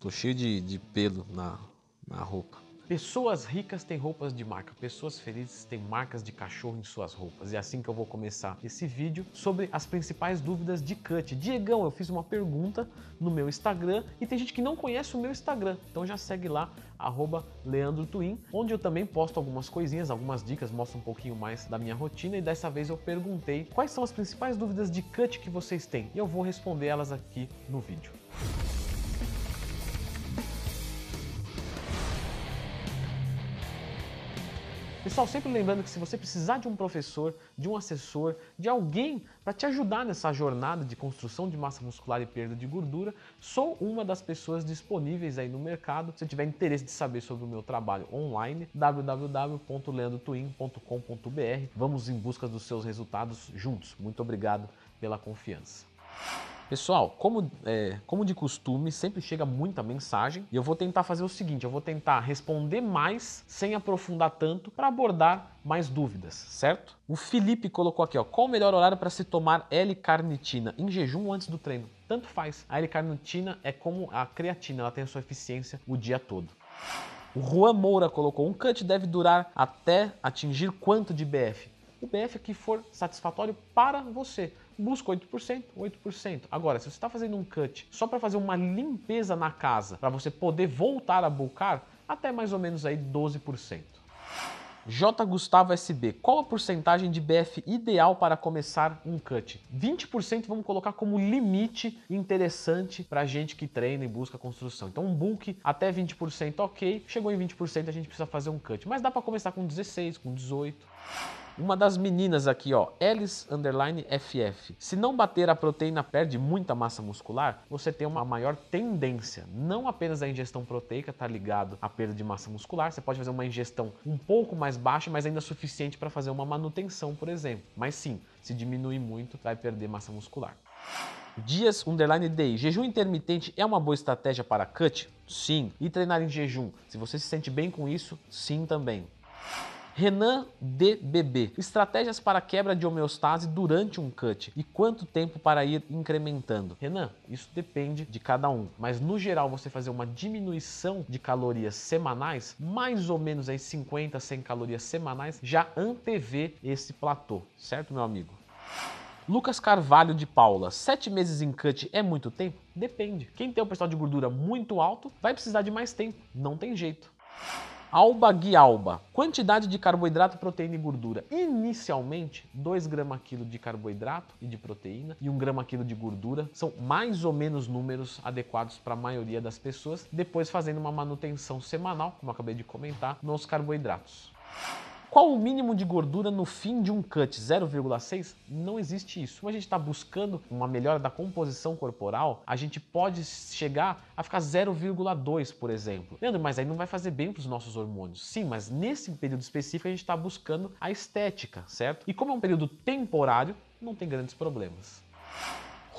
Tô cheio de, de pelo na, na roupa. Pessoas ricas têm roupas de marca, pessoas felizes têm marcas de cachorro em suas roupas. E é assim que eu vou começar esse vídeo sobre as principais dúvidas de cut. Diegão, eu fiz uma pergunta no meu Instagram e tem gente que não conhece o meu Instagram, então já segue lá, arroba Leandro Twin, onde eu também posto algumas coisinhas, algumas dicas, mostro um pouquinho mais da minha rotina e dessa vez eu perguntei quais são as principais dúvidas de cut que vocês têm e eu vou responder elas aqui no vídeo. Pessoal, sempre lembrando que se você precisar de um professor, de um assessor, de alguém para te ajudar nessa jornada de construção de massa muscular e perda de gordura, sou uma das pessoas disponíveis aí no mercado. Se tiver interesse de saber sobre o meu trabalho online, www.leandrotwin.com.br. Vamos em busca dos seus resultados juntos. Muito obrigado pela confiança. Pessoal, como, é, como de costume, sempre chega muita mensagem e eu vou tentar fazer o seguinte: eu vou tentar responder mais sem aprofundar tanto para abordar mais dúvidas, certo? O Felipe colocou aqui, ó, qual o melhor horário para se tomar L-carnitina em jejum ou antes do treino? Tanto faz. A L-carnitina é como a creatina, ela tem a sua eficiência o dia todo. O Juan Moura colocou: um cut deve durar até atingir quanto de BF? O BF que for satisfatório para você busca 8%, 8%. Agora, se você está fazendo um cut só para fazer uma limpeza na casa, para você poder voltar a bulcar, até mais ou menos aí 12%. J. Gustavo SB, qual a porcentagem de BF ideal para começar um cut? 20% vamos colocar como limite interessante para gente que treina e busca construção. Então um bulk até 20% ok, chegou em 20% a gente precisa fazer um cut, mas dá para começar com 16, com 18. Uma das meninas aqui, ó, Alice underline FF. Se não bater a proteína perde muita massa muscular, você tem uma maior tendência. Não apenas a ingestão proteica está ligado à perda de massa muscular, você pode fazer uma ingestão um pouco mais baixa, mas ainda suficiente para fazer uma manutenção, por exemplo. Mas sim, se diminuir muito, vai perder massa muscular. Dias underline day. Jejum intermitente é uma boa estratégia para cut? Sim. E treinar em jejum? Se você se sente bem com isso, sim também. Renan DBB. Estratégias para quebra de homeostase durante um cut e quanto tempo para ir incrementando. Renan, isso depende de cada um, mas no geral você fazer uma diminuição de calorias semanais, mais ou menos aí 50, 100 calorias semanais, já antevê esse platô, certo, meu amigo? Lucas Carvalho de Paula, sete meses em cut é muito tempo? Depende. Quem tem o percentual de gordura muito alto vai precisar de mais tempo, não tem jeito. Alba Guialba. Quantidade de carboidrato, proteína e gordura. Inicialmente, 2 gramas quilo de carboidrato e de proteína e 1 grama quilo de gordura são mais ou menos números adequados para a maioria das pessoas, depois fazendo uma manutenção semanal, como acabei de comentar, nos carboidratos. Qual o mínimo de gordura no fim de um cut? 0,6? Não existe isso. Como a gente está buscando uma melhora da composição corporal, a gente pode chegar a ficar 0,2, por exemplo. Leandro, mas aí não vai fazer bem para os nossos hormônios. Sim, mas nesse período específico a gente está buscando a estética, certo? E como é um período temporário, não tem grandes problemas.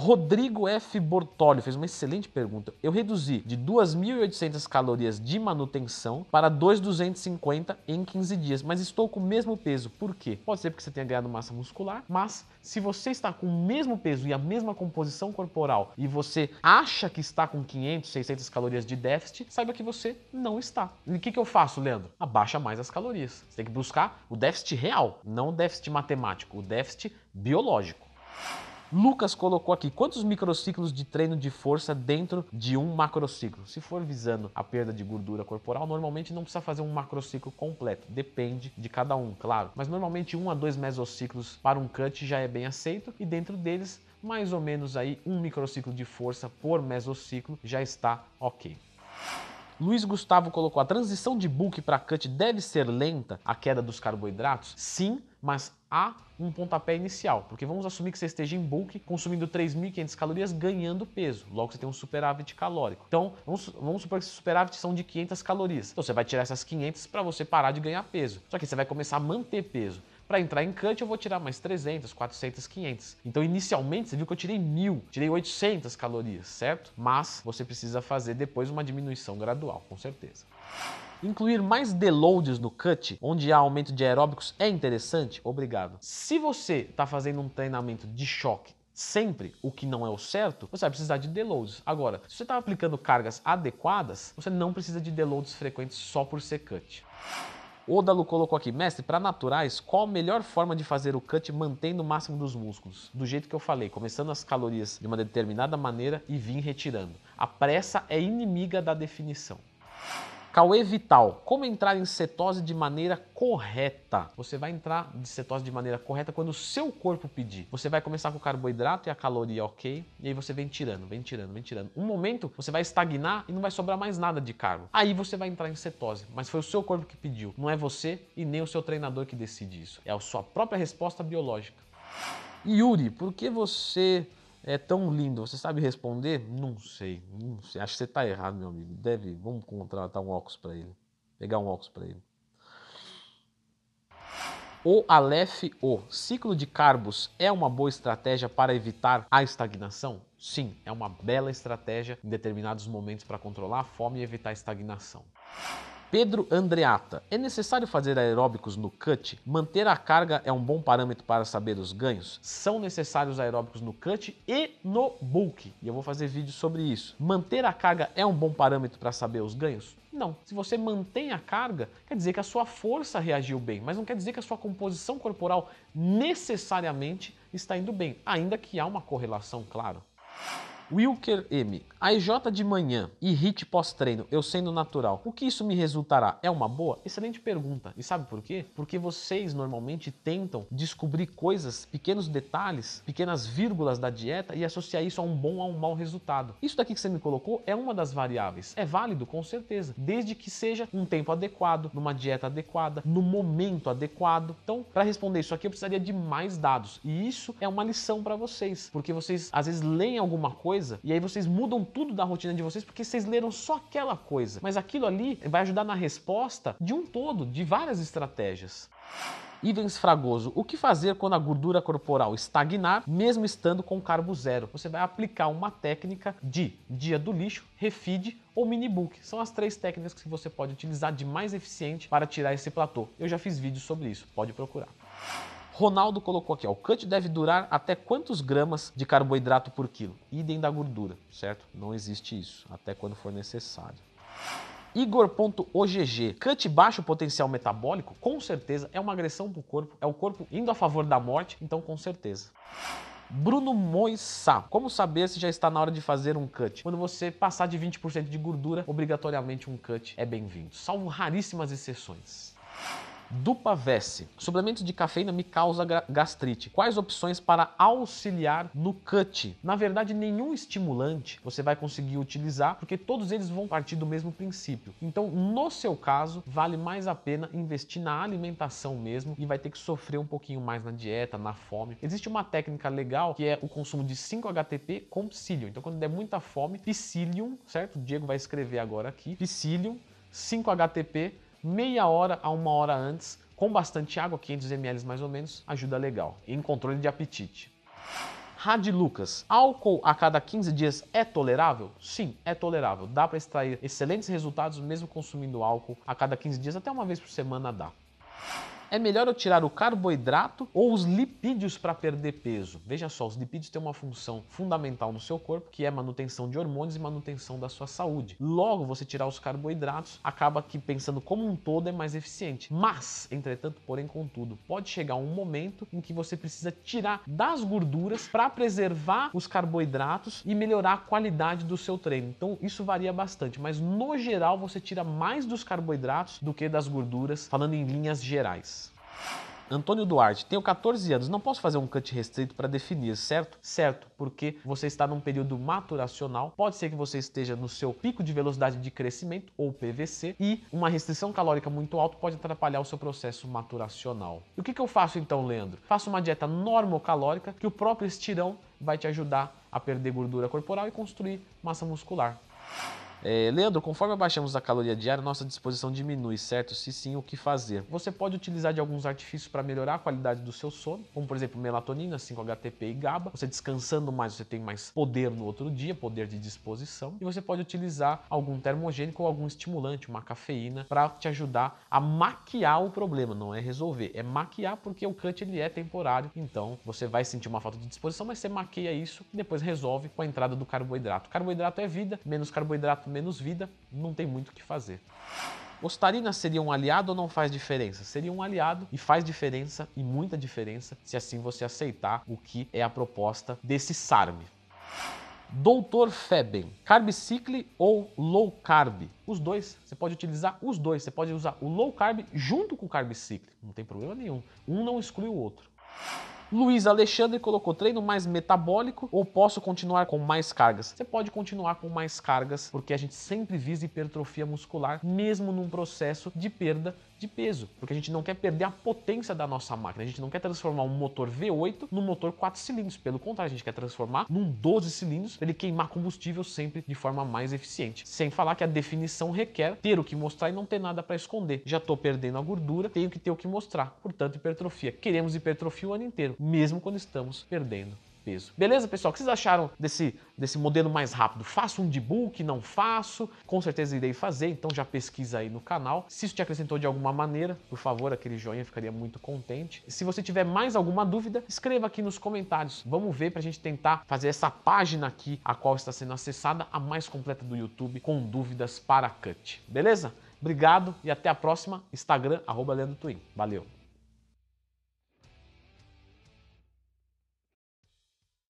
Rodrigo F. Bortoli fez uma excelente pergunta. Eu reduzi de 2.800 calorias de manutenção para 2.250 em 15 dias, mas estou com o mesmo peso. Por quê? Pode ser porque você tenha ganhado massa muscular, mas se você está com o mesmo peso e a mesma composição corporal e você acha que está com 500, 600 calorias de déficit, saiba que você não está. E o que, que eu faço, Leandro? Abaixa mais as calorias. Você tem que buscar o déficit real, não o déficit matemático, o déficit biológico. Lucas colocou aqui quantos microciclos de treino de força dentro de um macrociclo. Se for visando a perda de gordura corporal, normalmente não precisa fazer um macrociclo completo. Depende de cada um, claro. Mas normalmente um a dois mesociclos para um cut já é bem aceito e dentro deles mais ou menos aí um microciclo de força por mesociclo já está ok. Luiz Gustavo colocou: a transição de bulk para cut deve ser lenta, a queda dos carboidratos? Sim, mas há um pontapé inicial, porque vamos assumir que você esteja em bulk, consumindo 3.500 calorias, ganhando peso. Logo você tem um superávit calórico. Então, vamos, vamos supor que esse superávit são de 500 calorias. Então, você vai tirar essas 500 para você parar de ganhar peso. Só que você vai começar a manter peso. Para entrar em cut, eu vou tirar mais 300, 400, 500. Então, inicialmente, você viu que eu tirei 1.000, tirei 800 calorias, certo? Mas você precisa fazer depois uma diminuição gradual, com certeza. Incluir mais deloads no cut, onde há aumento de aeróbicos, é interessante? Obrigado. Se você está fazendo um treinamento de choque sempre o que não é o certo, você vai precisar de deloads. Agora, se você está aplicando cargas adequadas, você não precisa de deloads frequentes só por ser cut. O Dalu colocou aqui, mestre, para naturais, qual a melhor forma de fazer o cut mantendo o máximo dos músculos? Do jeito que eu falei, começando as calorias de uma determinada maneira e vim retirando. A pressa é inimiga da definição. Cauê Vital, como entrar em cetose de maneira correta? Você vai entrar de cetose de maneira correta quando o seu corpo pedir. Você vai começar com o carboidrato e a caloria ok, e aí você vem tirando, vem tirando, vem tirando. Um momento você vai estagnar e não vai sobrar mais nada de carbo. Aí você vai entrar em cetose, mas foi o seu corpo que pediu, não é você e nem o seu treinador que decide isso. É a sua própria resposta biológica. Yuri, por que você é tão lindo. Você sabe responder? Não sei, não sei. Acho que você está errado, meu amigo. Deve, vamos contratar um óculos para ele. Pegar um óculos para ele. O Aleph O, ciclo de carbos é uma boa estratégia para evitar a estagnação? Sim, é uma bela estratégia em determinados momentos para controlar a fome e evitar a estagnação. Pedro Andreata, é necessário fazer aeróbicos no cut? Manter a carga é um bom parâmetro para saber os ganhos? São necessários aeróbicos no cut e no bulk, e eu vou fazer vídeo sobre isso. Manter a carga é um bom parâmetro para saber os ganhos? Não. Se você mantém a carga, quer dizer que a sua força reagiu bem, mas não quer dizer que a sua composição corporal necessariamente está indo bem, ainda que há uma correlação, claro. Wilker M. A EJ de manhã e HIT pós-treino, eu sendo natural, o que isso me resultará? É uma boa? Excelente pergunta. E sabe por quê? Porque vocês normalmente tentam descobrir coisas, pequenos detalhes, pequenas vírgulas da dieta e associar isso a um bom ou a um mau resultado. Isso daqui que você me colocou é uma das variáveis. É válido, com certeza, desde que seja um tempo adequado, numa dieta adequada, no momento adequado. Então, para responder isso aqui, eu precisaria de mais dados. E isso é uma lição para vocês, porque vocês às vezes leem alguma coisa e aí vocês mudam tudo da rotina de vocês porque vocês leram só aquela coisa. Mas aquilo ali vai ajudar na resposta de um todo, de várias estratégias. Ivens Fragoso, o que fazer quando a gordura corporal estagnar, mesmo estando com carbo zero? Você vai aplicar uma técnica de dia do lixo, refeed ou mini book. São as três técnicas que você pode utilizar de mais eficiente para tirar esse platô. Eu já fiz vídeo sobre isso, pode procurar. Ronaldo colocou aqui, ó, o cut deve durar até quantos gramas de carboidrato por quilo? Idem da gordura, certo? Não existe isso, até quando for necessário. Igor.ogg, cut baixo potencial metabólico? Com certeza, é uma agressão para o corpo, é o corpo indo a favor da morte, então com certeza. Bruno Moissá, como saber se já está na hora de fazer um cut? Quando você passar de 20% de gordura, obrigatoriamente um cut é bem-vindo, salvo raríssimas exceções. Dupavesse. Suplemento de cafeína me causa gastrite. Quais opções para auxiliar no cut? Na verdade, nenhum estimulante você vai conseguir utilizar, porque todos eles vão partir do mesmo princípio. Então, no seu caso, vale mais a pena investir na alimentação mesmo e vai ter que sofrer um pouquinho mais na dieta, na fome. Existe uma técnica legal que é o consumo de 5 HTP com psyllium. Então, quando der muita fome, psyllium, certo? O Diego vai escrever agora aqui. Psyllium, 5 HTP meia hora a uma hora antes, com bastante água, 500 ml mais ou menos, ajuda legal. em controle de apetite. Rad Lucas, álcool a cada 15 dias é tolerável? Sim, é tolerável. Dá para extrair excelentes resultados mesmo consumindo álcool a cada 15 dias, até uma vez por semana dá é melhor eu tirar o carboidrato ou os lipídios para perder peso? Veja só, os lipídios têm uma função fundamental no seu corpo, que é manutenção de hormônios e manutenção da sua saúde. Logo, você tirar os carboidratos acaba que pensando como um todo é mais eficiente. Mas, entretanto, porém, contudo, pode chegar um momento em que você precisa tirar das gorduras para preservar os carboidratos e melhorar a qualidade do seu treino. Então, isso varia bastante, mas no geral você tira mais dos carboidratos do que das gorduras, falando em linhas gerais. Antônio Duarte, tenho 14 anos, não posso fazer um cut restrito para definir, certo? Certo, porque você está num período maturacional, pode ser que você esteja no seu pico de velocidade de crescimento, ou PVC, e uma restrição calórica muito alta pode atrapalhar o seu processo maturacional. E o que, que eu faço então, Leandro? Faço uma dieta normocalórica que o próprio estirão vai te ajudar a perder gordura corporal e construir massa muscular. É, Leandro, conforme abaixamos a caloria diária, nossa disposição diminui, certo? Se sim, o que fazer? Você pode utilizar de alguns artifícios para melhorar a qualidade do seu sono, como por exemplo melatonina, 5-HTP e GABA. Você descansando mais, você tem mais poder no outro dia, poder de disposição. E você pode utilizar algum termogênico ou algum estimulante, uma cafeína, para te ajudar a maquiar o problema. Não é resolver, é maquiar porque o cut ele é temporário. Então você vai sentir uma falta de disposição, mas você maquia isso e depois resolve com a entrada do carboidrato. Carboidrato é vida, menos carboidrato, menos vida, não tem muito o que fazer. Ostarina seria um aliado ou não faz diferença? Seria um aliado e faz diferença e muita diferença se assim você aceitar o que é a proposta desse SARM. Doutor Feben, carb cycle ou low carb? Os dois, você pode utilizar os dois. Você pode usar o low carb junto com o carb cycle, não tem problema nenhum. Um não exclui o outro. Luiz Alexandre colocou treino mais metabólico ou posso continuar com mais cargas? Você pode continuar com mais cargas porque a gente sempre visa hipertrofia muscular, mesmo num processo de perda de peso, porque a gente não quer perder a potência da nossa máquina, a gente não quer transformar um motor V8 num motor 4 cilindros, pelo contrário, a gente quer transformar num 12 cilindros para ele queimar combustível sempre de forma mais eficiente. Sem falar que a definição requer ter o que mostrar e não ter nada para esconder. Já estou perdendo a gordura, tenho que ter o que mostrar. Portanto, hipertrofia. Queremos hipertrofia o ano inteiro, mesmo quando estamos perdendo peso. Beleza, pessoal? O que vocês acharam desse, desse modelo mais rápido? Faço um debug? Não faço? Com certeza irei fazer, então já pesquisa aí no canal. Se isso te acrescentou de alguma maneira, por favor, aquele joinha, ficaria muito contente. Se você tiver mais alguma dúvida, escreva aqui nos comentários. Vamos ver para a gente tentar fazer essa página aqui, a qual está sendo acessada, a mais completa do YouTube, com dúvidas para cut. Beleza? Obrigado e até a próxima. Instagram, arroba Leandro Twin. Valeu!